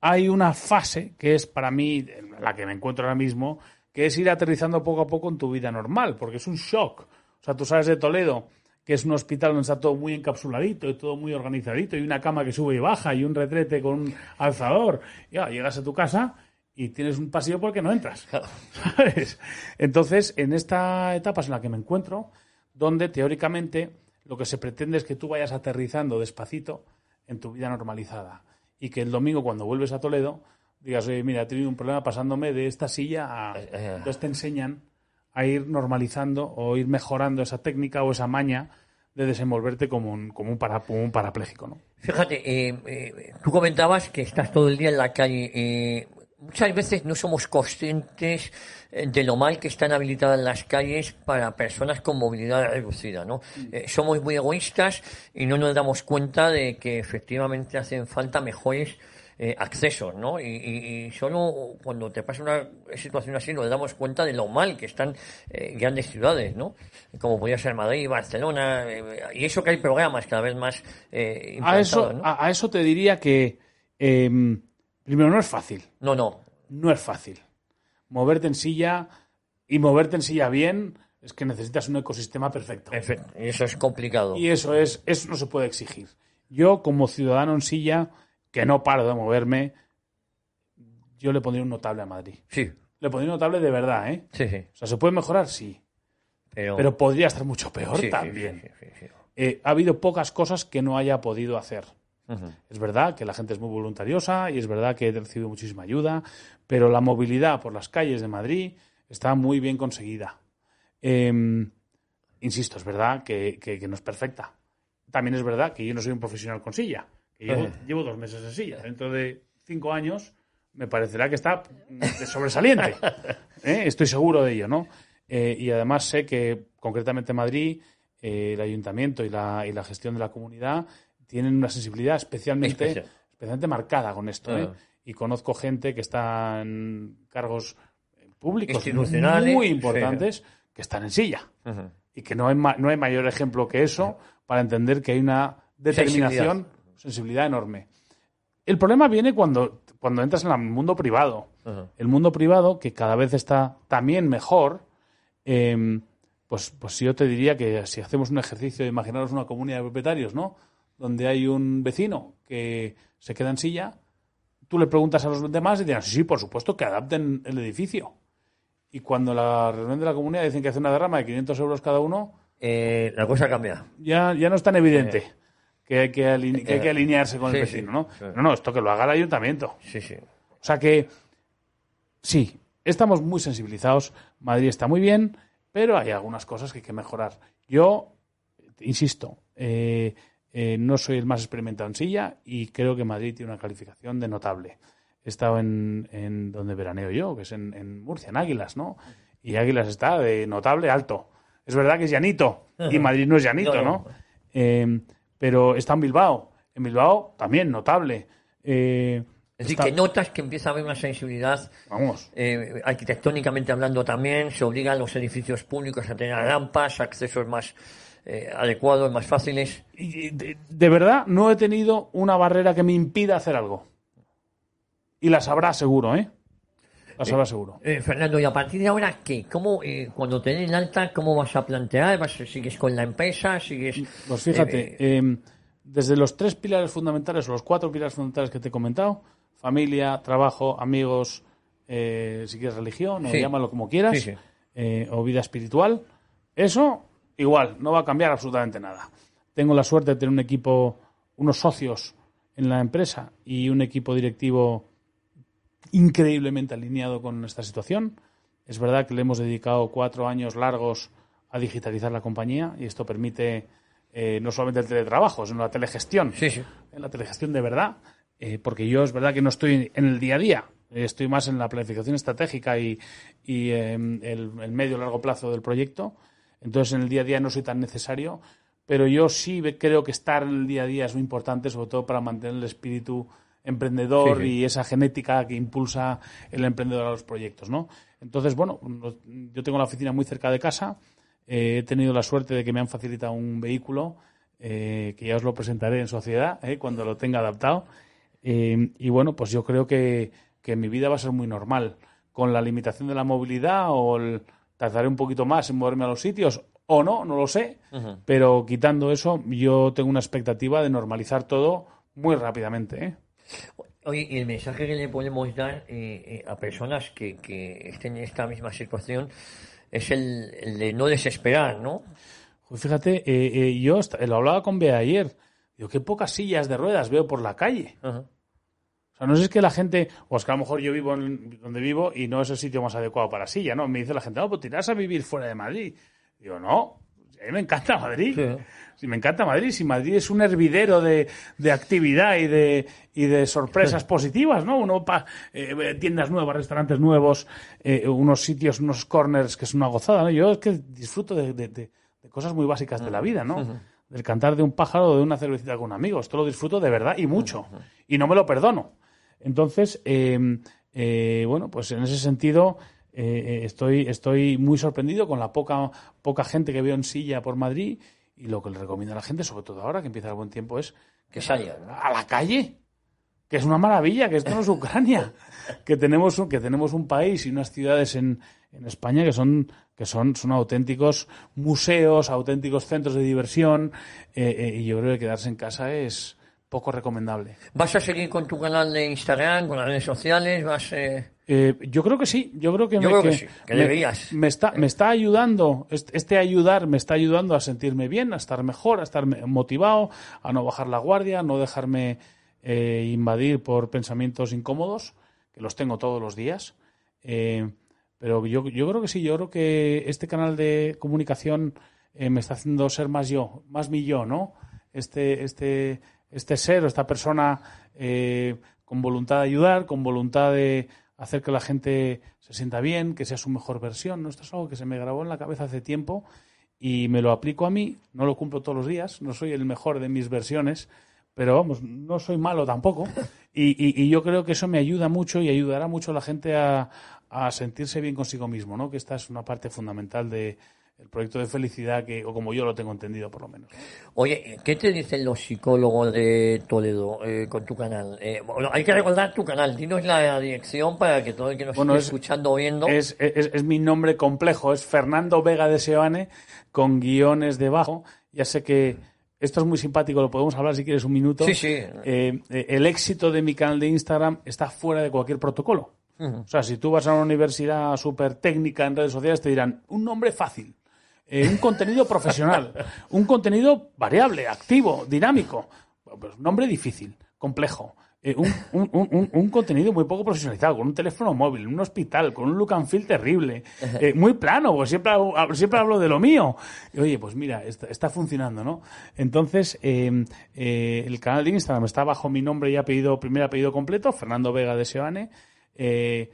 hay una fase que es para mí la que me encuentro ahora mismo, que es ir aterrizando poco a poco en tu vida normal, porque es un shock. O sea, tú sabes de Toledo, que es un hospital donde está todo muy encapsuladito y todo muy organizadito, y una cama que sube y baja, y un retrete con un alzador. Ya, llegas a tu casa y tienes un pasillo porque no entras. ¿Sabes? Entonces, en esta etapa es en la que me encuentro, donde teóricamente lo que se pretende es que tú vayas aterrizando despacito en tu vida normalizada. Y que el domingo, cuando vuelves a Toledo, digas, oye, mira, he tenido un problema pasándome de esta silla a. Eh, eh. Entonces te enseñan a ir normalizando o ir mejorando esa técnica o esa maña de desenvolverte como un, como un, para- un parapléjico, ¿no? Fíjate, eh, eh, tú comentabas que estás todo el día en la calle. eh, muchas veces no somos conscientes eh, de lo mal que están habilitadas las calles para personas con movilidad reducida, ¿no? Eh, somos muy egoístas y no nos damos cuenta de que efectivamente hacen falta mejores eh, accesos, ¿no? Y, y- y solo cuando te pasa una situación así nos damos cuenta de lo mal que están eh, grandes ciudades, ¿no? Como podría ser Madrid, Barcelona, eh, y eso que hay programas cada vez más eh, A eso, ¿no? a, a eso te diría que, em, primero, no es fácil. No, no. No es fácil. Moverte en silla y moverte en silla bien es que necesitas un ecosistema perfecto. Efe- Eso es complicado. Y eso es, eso no se puede exigir. Yo, como ciudadano en silla, que no paro de moverme, yo le pondría un notable a Madrid. Sí, Le pondría un notable de verdad, ¿eh? sí, sí. O sea, ¿se puede mejorar? Sí. Pero, Pero podría estar mucho peor sí, también. sí, sí. Eh, ha habido pocas cosas que no haya podido hacer. Es verdad que la gente es muy voluntariosa y es verdad que he recibido muchísima ayuda, pero la movilidad por las calles de Madrid está muy bien conseguida. Em, insisto, es verdad que, no es perfecta. También es verdad que yo no soy un profesional con silla, que llevo, dos meses en silla. Dentro de cinco años me parecerá que está sobresaliente. ¿eh? Estoy seguro de ello, ¿no? Eh, y además sé que concretamente Madrid, eh, el ayuntamiento y la, y la gestión de la comunidad tienen una sensibilidad especialmente, especialmente marcada con esto. ¿eh? Y conozco gente que está en cargos públicos muy importantes que están en silla. Y que no hay, no hay mayor ejemplo que eso para entender que hay una determinación, sensibilidad, enorme. El problema viene cuando, cuando entras en el mundo privado. El mundo privado, que cada vez está también mejor, em, pues, pues yo te diría que si hacemos un ejercicio de imaginarnos una comunidad de propietarios, ¿no? donde hay un vecino que se queda en silla, tú le preguntas a los demás y dirán, sí, sí, por supuesto, que adapten el edificio. Y cuando la reunión de la comunidad dicen que hace una derrama de 500 euros cada uno... Eh, la cosa cambia. Ya, ya no es tan evidente eh. Que, hay que, eh, alinearse con el vecino, ¿no? No, no, esto que lo haga el ayuntamiento. Sí, sí. O sea que, sí, estamos muy sensibilizados, Madrid está muy bien, pero hay algunas cosas que hay que mejorar. Yo, insisto, eh, eh, no soy el más experimentado en silla y creo que Madrid tiene una calificación de notable. He estado en, en donde veraneo yo, que es en, Murcia, en Águilas, ¿no? Y Águilas está de notable alto. Es verdad que es llanito y Madrid no es llanito, ¿no? Eh, pero está en Bilbao. En Bilbao también notable. Eh, es decir, que notas que empieza a haber una sensibilidad, Vamos. arquitectónicamente hablando también, se obligan los edificios públicos a tener rampas, accesos más eh, adecuados, más fáciles. De, verdad, no he tenido una barrera que me impida hacer algo. Y las habrá seguro, ¿eh? Las habrá seguro. Eh, Fernando, ¿y a partir de ahora qué? ¿Cómo, eh, cuando te den alta, cómo vas a plantear? ¿Vas, ¿Sigues con la empresa? ¿Sigues...? Pues fíjate, em, desde los tres pilares fundamentales, o los cuatro pilares fundamentales que te he comentado, familia, trabajo, amigos, si quieres religión, o llámalo como quieras, o vida espiritual, eso igual, no va a cambiar absolutamente nada. Tengo la suerte de tener un equipo, unos socios en la empresa y un equipo directivo increíblemente alineado con esta situación. Es verdad que le hemos dedicado cuatro años largos a digitalizar la compañía y esto permite eh, no solamente el teletrabajo, sino la telegestión. Sí, sí. La telegestión de verdad, eh, porque yo es verdad que no estoy en el día a día, estoy más en la planificación estratégica y, em, el, el medio largo plazo del proyecto entonces en el día a día no soy tan necesario, pero yo sí creo que estar en el día a día es muy importante, sobre todo para mantener el espíritu emprendedor y esa genética que impulsa el emprendedor a los proyectos, ¿no? Entonces, bueno, yo tengo la oficina muy cerca de casa, eh, he tenido la suerte de que me han facilitado un vehículo eh, que ya os lo presentaré en sociedad eh, cuando lo tenga adaptado. y bueno, pues yo creo que, que mi vida va a ser muy normal, con la limitación de la movilidad o el, tardaré un poquito más en moverme a los sitios o no, no lo sé, pero quitando eso, yo tengo una expectativa de normalizar todo muy rápidamente. ¿eh? Oye, y el mensaje que le podemos dar eh, eh, a personas que, estén en esta misma situación es el, de no desesperar, ¿no? Pues fíjate, yo lo hablaba con Bea ayer, digo, qué pocas sillas de ruedas veo por la calle. O sea, no sé si es que la gente, o es que a lo mejor yo vivo en donde vivo y no es el sitio más adecuado para silla, ¿no? Me dice la gente, no, pues tirás a vivir fuera de Madrid. Digo, no, a mí me encanta Madrid. Sí. me encanta Madrid. Si Madrid es un hervidero de, de actividad y de, y de sorpresas positivas, ¿no? Uno pa, eh, tiendas nuevas, restaurantes nuevos, eh, unos sitios, unos corners que es una gozada, ¿no? Yo es que disfruto de, de, cosas muy básicas de la vida, ¿no? Del cantar de un pájaro o de una cervecita con amigos. Esto lo disfruto de verdad y mucho. Y no me lo perdono. Entonces, em, eh, bueno, pues en ese sentido eh, eh, estoy, estoy muy sorprendido con la poca, poca gente que veo en silla por Madrid y lo que le recomiendo a la gente, sobre todo ahora que empieza el buen tiempo, es que salga a la calle, que es una maravilla, que esto no es Ucrania, que tenemos, que tenemos un país y unas ciudades en, en España que son que son, son auténticos museos, auténticos centros de diversión, y yo creo que quedarse en casa es, poco recomendable. ¿Vas a seguir con tu canal de Instagram, con las redes sociales? ¿Vas, eh... Eh, yo creo que sí, yo creo que, Yo me, creo que sí, que me- deberías. me está, me está ayudando, este este ayudar me está ayudando a sentirme bien, a estar mejor, a estar motivado, a no bajar la guardia, a no dejarme eh, invadir por pensamientos incómodos, que los tengo todos los días. Eh, pero yo, yo creo que sí, yo creo que este canal de comunicación eh, me está haciendo ser más yo, más mi yo, ¿no? Este, este, este ser o esta persona eh, con voluntad de ayudar, con voluntad de hacer que la gente se sienta bien, que sea su mejor versión. ¿no? Esto es algo que se me grabó en la cabeza hace tiempo y me lo aplico a mí. No lo cumplo todos los días, no soy el mejor de mis versiones, pero vamos, no soy malo tampoco. Y, yo creo que eso me ayuda mucho y ayudará mucho a la gente a, a sentirse bien consigo mismo, ¿no? Que esta es una parte fundamental de el proyecto de felicidad que o como yo lo tengo entendido por lo menos. Oye, ¿qué te dicen los psicólogos de Toledo eh, con tu canal? Eh, bueno, hay que recordar tu canal, dinos la dirección para que todo el que nos Bueno, esté es- escuchando o viendo... Es, es- es mi nombre complejo, es Fernando Vega de Seoane, con guiones debajo. Ya sé que esto es muy simpático, lo podemos hablar si quieres un minuto. Sí, sí. Eh, el éxito de mi canal de Instagram está fuera de cualquier protocolo. O sea, si tú vas a una universidad súper técnica en redes sociales, te dirán un nombre fácil, eh, un contenido profesional, un contenido variable, activo, dinámico. Pues un nombre difícil, complejo. eh, un, un- un- un- contenido muy poco profesionalizado, con un teléfono móvil, un hospital, con un look and feel terrible, eh, muy plano, porque siempre, siempre hablo de lo mío. Y, oye, pues mira, está, está funcionando, ¿no? Entonces, eh, el canal de Instagram está bajo mi nombre y apellido, primer apellido completo, Fernando Vega de Seoane. Eh,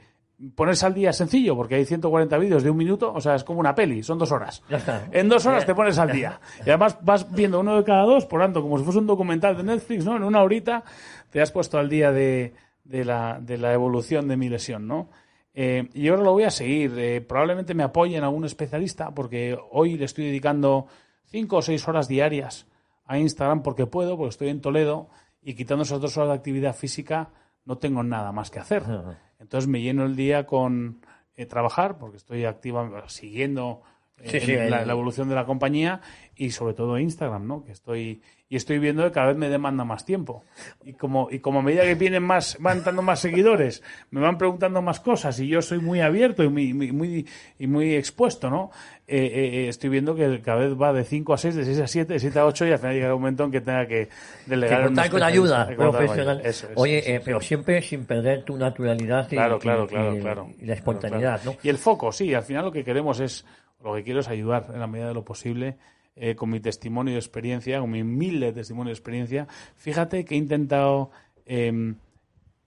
ponerse al día es sencillo, porque hay 140 vídeos de un minuto, o sea, es como una peli, son dos horas. Ya está. En dos horas te pones al día. Y además vas viendo uno de cada dos, por tanto, como si fuese un documental de Netflix, ¿no? En una horita te has puesto al día de, de la, de la evolución de mi lesión, ¿no? Eh, y ahora lo voy a seguir. Eh, probablemente me apoyen a un especialista, porque hoy le estoy dedicando cinco o seis horas diarias a Instagram porque puedo, porque estoy en Toledo y quitando esas dos horas de actividad física no tengo nada más que hacer. Entonces me lleno el día con eh, trabajar, porque estoy activa siguiendo eh, Sí, sí, el- la, la evolución de la compañía y sobre todo Instagram, ¿no? Que estoy y estoy viendo que cada vez me demanda más tiempo. Y como y como a medida que vienen más van entrando más seguidores, me van preguntando más cosas y yo soy muy abierto y muy muy, muy- y muy expuesto, ¿no? Eh, eh, eh, estoy viendo que cada vez va de 5 a 6, de 6 a 7, de 7 a 8 y al final llega un momento en que tenga que delegar Que contar con ayuda profesional. Eso es, Oye, eso eh, pero siempre sin perder tu naturalidad y, Claro, claro, y- claro, y- claro. y la espontaneidad, Claro, claro. ¿no? Y el foco, sí, al final lo que queremos es, lo que quiero es ayudar en la medida de lo posible eh, con mi testimonio de experiencia, con mi humilde testimonio de experiencia. Fíjate que he intentado em,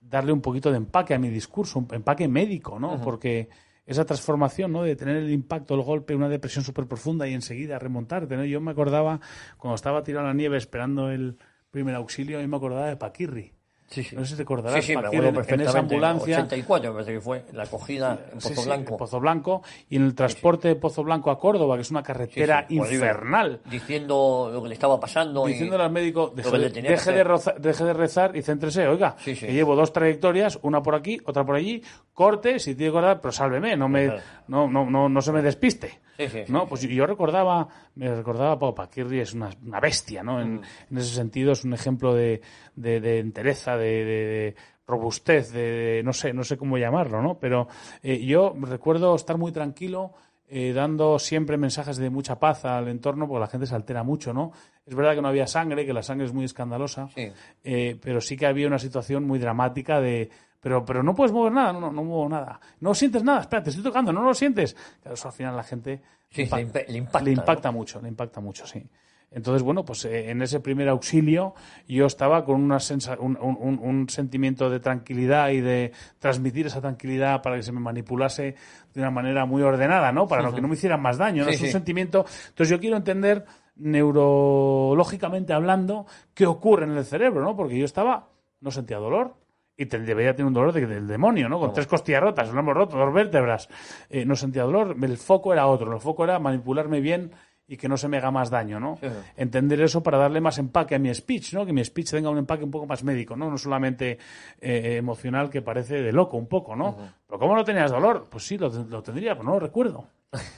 darle un poquito de empaque a mi discurso, un empaque médico, ¿no? Porque esa transformación, ¿no? De tener el impacto, el golpe, una depresión súper profunda y enseguida remontarte, ¿no? Yo me acordaba, cuando estaba tirado en la nieve esperando el primer auxilio, yo me acordaba de Paquirri. Sí, sí. No sé si te acordarás, Sí, sí, me acuerdo en- en esa ambulancia. 84 me parece que fue la acogida en Pozo sí, Blanco. en Pozo Blanco y en el transporte de Pozo Blanco a Córdoba, que es una carretera infernal. Diciendo lo que le estaba pasando. y- Diciéndole al médico, deje, de, deje de hacer. roza- deje de rezar y céntrese, oiga, que llevo dos trayectorias, una por aquí, otra por allí, corte, si tiene que cortar, pero sálveme, no, me, Claro. no, no, no, no se me despiste. Sí, sí, sí, ¿no? Pues yo recordaba, me recordaba, Pau Paquirri es una, una bestia, ¿no? Mm. En, en ese sentido es un ejemplo de, de, de entereza, de, robustez, de, de- no sé, no sé cómo llamarlo, ¿no? Pero eh, yo recuerdo estar muy tranquilo, eh, dando siempre mensajes de mucha paz al entorno, porque la gente se altera mucho, ¿no? Es verdad que no había sangre, que la sangre es muy escandalosa, Sí. eh, pero sí que había una situación muy dramática de pero pero no puedes mover nada, no, no, no muevo nada. No sientes nada, espera, te estoy tocando, no lo sientes. Claro, eso al final la gente Sí, le impa- le impacta, le impacta ¿no? mucho, le impacta mucho, sí. Entonces, bueno, pues eh, en ese primer auxilio yo estaba con una sensa- un, un- sentimiento de tranquilidad y de transmitir esa tranquilidad para que se me manipulase de una manera muy ordenada, ¿no? Para no que no me hicieran más daño, ¿no? Sí, es un sí. sentimiento. Entonces yo quiero entender neurológicamente hablando qué ocurre en el cerebro, ¿no? Porque yo estaba, no sentía dolor. Y te- debería tener un dolor de- del demonio, ¿no? Con tres costillas rotas, lo hemos roto, dos vértebras. Eh, no sentía dolor. El foco era otro. El foco era manipularme bien y que no se me haga más daño, ¿no? Sí. Entender eso para darle más empaque a mi speech, ¿no? Que mi speech tenga un empaque un poco más médico, ¿no? No solamente eh, emocional que parece de loco un poco, ¿no? Pero ¿cómo no tenías dolor? Pues sí, lo, lo tendría, pero no lo recuerdo.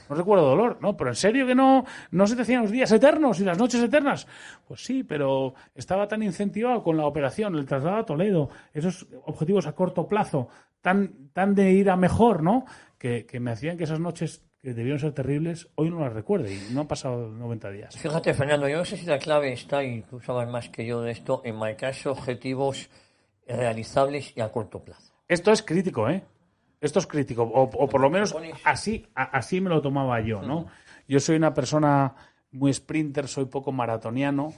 No recuerdo dolor, ¿no? Pero en serio que no, no se te hacían los días eternos y las noches eternas. Pues sí, pero estaba tan incentivado con la operación, el traslado a Toledo, esos objetivos a corto plazo, tan, tan de ir a mejor, ¿no? Que, que me hacían que esas noches que debieron ser terribles, hoy no las recuerde y no han pasado 90 días. Fíjate, Fernando, yo no sé si la clave está, y tú sabes más que yo de esto, en marcarse objetivos realizables y a corto plazo. Esto es crítico, ¿eh? Esto es crítico, o, o por lo menos así, así me lo tomaba yo, ¿no? Yo soy una persona muy sprinter, soy poco maratoniano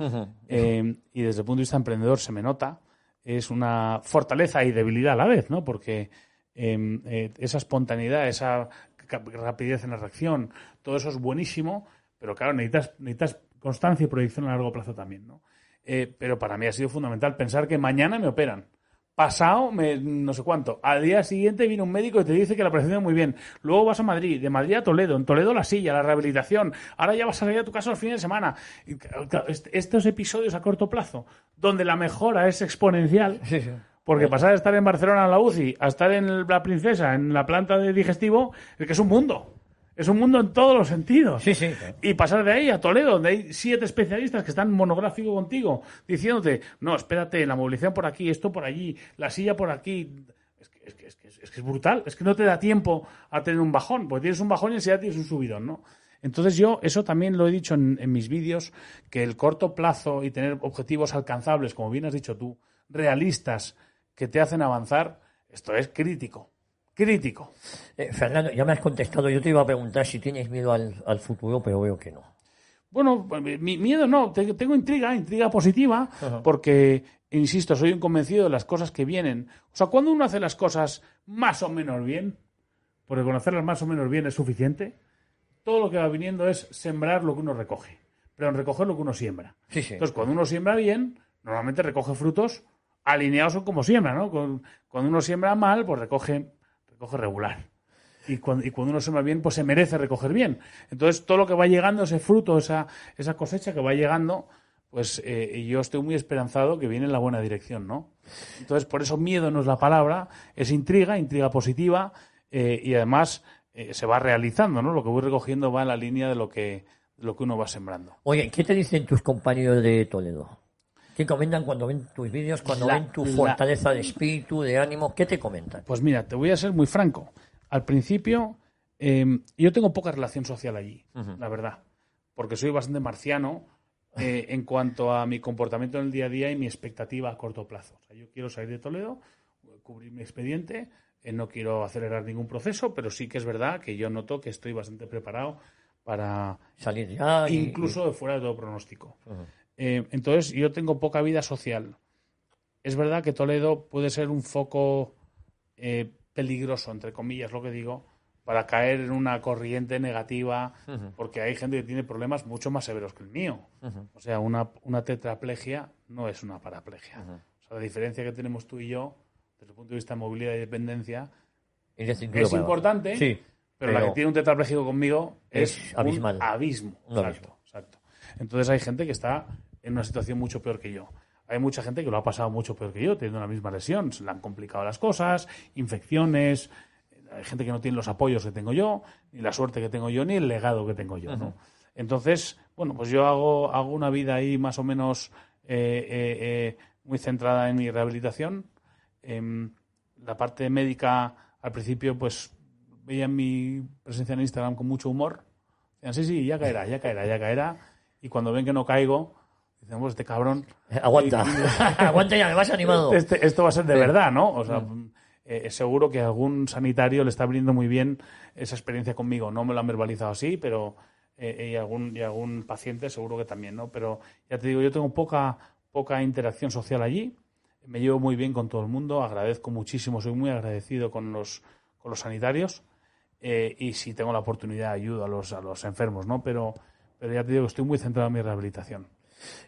eh, y desde el punto de vista emprendedor se me nota. Es una fortaleza y debilidad a la vez, ¿no? Porque eh, eh, esa espontaneidad, esa rapidez en la reacción, todo eso es buenísimo, pero claro, necesitas, necesitas constancia y proyección a largo plazo también, ¿no? Eh, pero para mí ha sido fundamental pensar que mañana me operan. Pasado, no sé cuánto. Al día siguiente viene un médico y te dice que la operación es muy bien. Luego vas a Madrid, de Madrid a Toledo, en Toledo la silla, la rehabilitación. Ahora ya vas a salir a tu casa los fines de semana. Estos episodios a corto plazo, donde la mejora es exponencial, Sí, sí. Porque pasar de estar en Barcelona en la UCI a estar en la Princesa, en la planta de digestivo, es que es un mundo. Es un mundo en todos los sentidos. Sí, sí. Y pasar de ahí a Toledo, donde hay siete especialistas que están monográfico contigo, diciéndote, no, espérate, la movilización por aquí, esto por allí, la silla por aquí. Es que es, que, es, que es- es que es brutal. Es que no te da tiempo a tener un bajón, porque tienes un bajón y enseguida tienes un subidón, ¿no? Entonces yo eso también lo he dicho en, en mis vídeos, que el corto plazo y tener objetivos alcanzables, como bien has dicho tú, realistas, que te hacen avanzar, esto es crítico. Crítico. Eh, Fernando, ya me has contestado. Yo te iba a preguntar si tienes miedo al, al futuro, pero veo que no. Bueno, mi miedo no, te- tengo intriga, intriga positiva, porque, insisto, soy un convencido de las cosas que vienen. O sea, cuando uno hace las cosas más o menos bien, porque conocerlas más o menos bien es suficiente, todo lo que va viniendo es sembrar lo que uno recoge, pero en recoger lo que uno siembra. Sí, sí. Entonces, cuando uno siembra bien, normalmente recoge frutos alineados con como siembra, ¿no? Cuando uno siembra mal, pues recoge, recoge regular. Y cuando, y cuando uno siembra bien, pues se merece recoger bien. Entonces, todo lo que va llegando, ese fruto, esa, esa cosecha que va llegando, pues eh, yo estoy muy esperanzado que viene en la buena dirección, ¿no? Entonces, por eso miedo no es la palabra, es intriga, intriga positiva, eh, y además eh, se va realizando, ¿no? Lo que voy recogiendo va en la línea de lo que, lo que uno va sembrando. Oye, ¿qué te dicen tus compañeros de Toledo? ¿Qué comentan cuando ven tus vídeos, cuando La- ven tu la- fortaleza de espíritu, de ánimo? ¿Qué te comentan? Pues mira, te voy a ser muy franco. Al principio, eh, yo tengo poca relación social allí, la verdad, porque soy bastante marciano eh, en cuanto a mi comportamiento en el día a día y mi expectativa a corto plazo. O sea, yo quiero salir de Toledo, cubrir mi expediente, eh, no quiero acelerar ningún proceso, pero sí que es verdad que yo noto que estoy bastante preparado para Salir ya incluso fuera de todo pronóstico. Eh, entonces, yo tengo poca vida social. Es verdad que Toledo puede ser un foco eh, peligroso, entre comillas, lo que digo, para caer en una corriente negativa, porque hay gente que tiene problemas mucho más severos que el mío. O sea, una, una tetraplegia no es una paraplegia. O sea, la diferencia que tenemos tú y yo, desde el punto de vista de movilidad y dependencia, es importante, Sí, pero, la que tiene un tetrapléjico conmigo es, Es abismal. un abismo. Un exacto. Entonces hay gente que está en una situación mucho peor que yo. Hay mucha gente que lo ha pasado mucho peor que yo, teniendo la misma lesión. Se le han complicado las cosas, infecciones. Hay gente que no tiene los apoyos que tengo yo, ni la suerte que tengo yo, ni el legado que tengo yo. ¿no? Entonces, bueno, pues yo hago, hago una vida ahí más o menos eh, eh, eh, muy centrada en mi rehabilitación. Em, la parte médica, al principio, pues veían mi presencia en Instagram con mucho humor. Decían, sí, sí, ya caerá, ya caerá, ya caerá. Y cuando ven que no caigo, dicen, pues este cabrón. Eh, Aguanta, aguanta ya, me vas animado. Este- esto va a ser de verdad, ¿no? O sea, eh, seguro que algún sanitario le está abriendo muy bien esa experiencia conmigo. No me lo han verbalizado así, pero. eh, y, algún, y algún paciente seguro que también, ¿no? Pero ya te digo, yo tengo poca, poca interacción social allí. Me llevo muy bien con todo el mundo, agradezco muchísimo, soy muy agradecido con los, con los sanitarios. eh, y si tengo la oportunidad ayudo a los, a los enfermos, ¿no? Pero, pero ya te digo, estoy muy centrado en mi rehabilitación.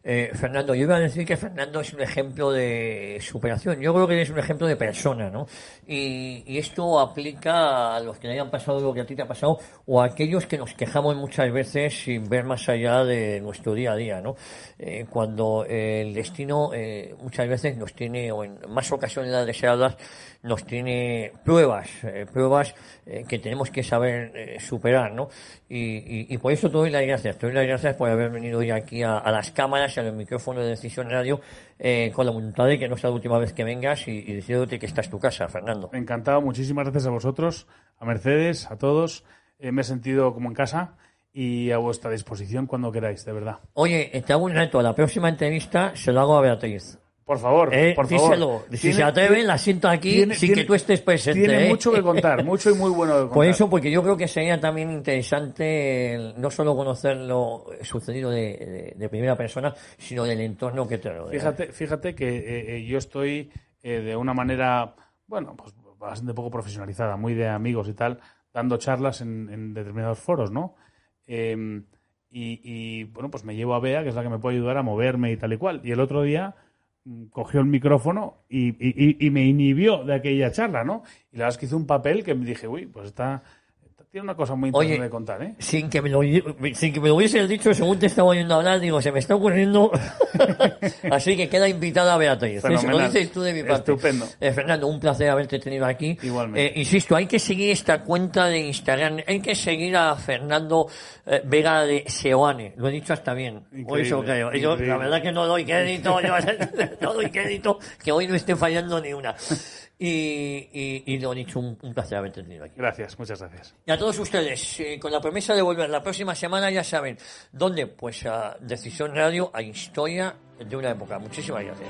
Eh, Fernando, yo iba a decir que Fernando es un ejemplo de superación. Yo creo que es un ejemplo de persona, ¿no? Y, y esto aplica a los que le hayan pasado lo que a ti te ha pasado o a aquellos que nos quejamos muchas veces sin ver más allá de nuestro día a día, ¿no? Eh, cuando el destino eh, muchas veces nos tiene, o en más ocasiones las deseadas, nos tiene pruebas, eh, pruebas eh, que tenemos que saber eh, superar, ¿no? Y, y, y por eso te doy las gracias, te doy las gracias por haber venido hoy aquí a, a las cámaras y a los micrófonos de Decisión Radio eh, con la voluntad de que no sea la última vez que vengas y, y que esta es tu casa, Fernando. Encantado, muchísimas gracias a vosotros, a Mercedes, a todos. Me he sentido como en casa y a vuestra disposición cuando queráis, de verdad. Oye, te hago un reto, la próxima entrevista se lo hago a Beatriz. Por favor, Eh, por favor. Si se atreve, tiene- la siento aquí tiene- sin tiene- que tú estés presente. Tiene ¿eh? mucho que contar, mucho y muy bueno que contar. Por eso, porque yo creo que sería también interesante no solo conocer lo sucedido de, de- de primera persona, sino del entorno que te rodea. Fíjate, fíjate que eh, yo estoy de una manera, bueno, pues bastante poco profesionalizada, muy de amigos y tal, dando charlas en, en determinados foros, ¿no? Eh, y, y, bueno, pues me llevo a Bea, que es la que me puede ayudar a moverme y tal y cual. Y el otro día cogió el micrófono y, y- y- y me inhibió de aquella charla, ¿no? Y la verdad es que hizo un papel que me dije, uy, pues está, tiene una cosa muy interesante Oye, de contar, ¿eh? Sin que, me lo, sin que me lo hubieses dicho, según te estaba oyendo hablar, digo, se me está ocurriendo. Así que queda invitada Beatriz. ¿eh? Se lo dices tú de mi parte. Estupendo. Eh, Fernando, un placer haberte tenido aquí. Igualmente. Eh, insisto, hay que seguir esta cuenta de Instagram. Hay que seguir a Fernando eh, Vega de Seoane. Lo he dicho hasta bien. Increíble, eso creo. Yo, la verdad que no doy crédito. yo no doy crédito. Que hoy no esté fallando ni una. Y, y, y lo dicho, un, un placer haberte tenido aquí. Gracias, muchas gracias. Y a todos ustedes, eh, con la promesa de volver la próxima semana, ya saben, ¿dónde? Pues a Decisión Radio, a Historia de una época. Muchísimas gracias.